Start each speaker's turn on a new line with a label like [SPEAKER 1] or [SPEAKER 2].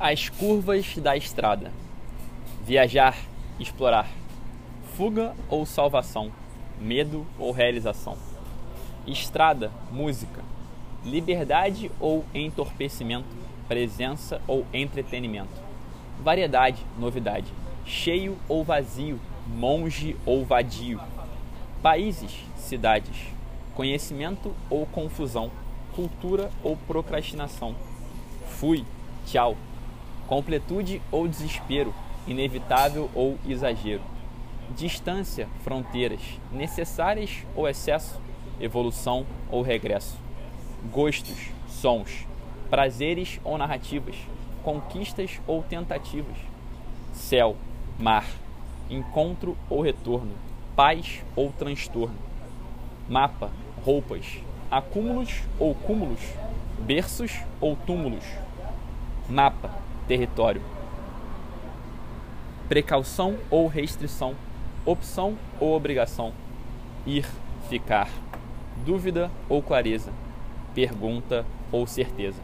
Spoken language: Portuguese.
[SPEAKER 1] As curvas da estrada. Viajar, explorar. Fuga ou salvação. Medo ou realização. Estrada, música. Liberdade ou entorpecimento. Presença ou entretenimento. Variedade, novidade. Cheio ou vazio. Monge ou vadio. Países, cidades. Conhecimento ou confusão. Cultura ou procrastinação. Fui, tchau completude ou desespero, inevitável ou exagero, distância, fronteiras, necessárias ou excesso, evolução ou regresso, gostos, sons, prazeres ou narrativas, conquistas ou tentativas, céu, mar, encontro ou retorno, paz ou transtorno, mapa, roupas, acúmulos ou cúmulos, berços ou túmulos, mapa, território. Precaução ou restrição, opção ou obrigação, ir, ficar, dúvida ou clareza, pergunta ou certeza.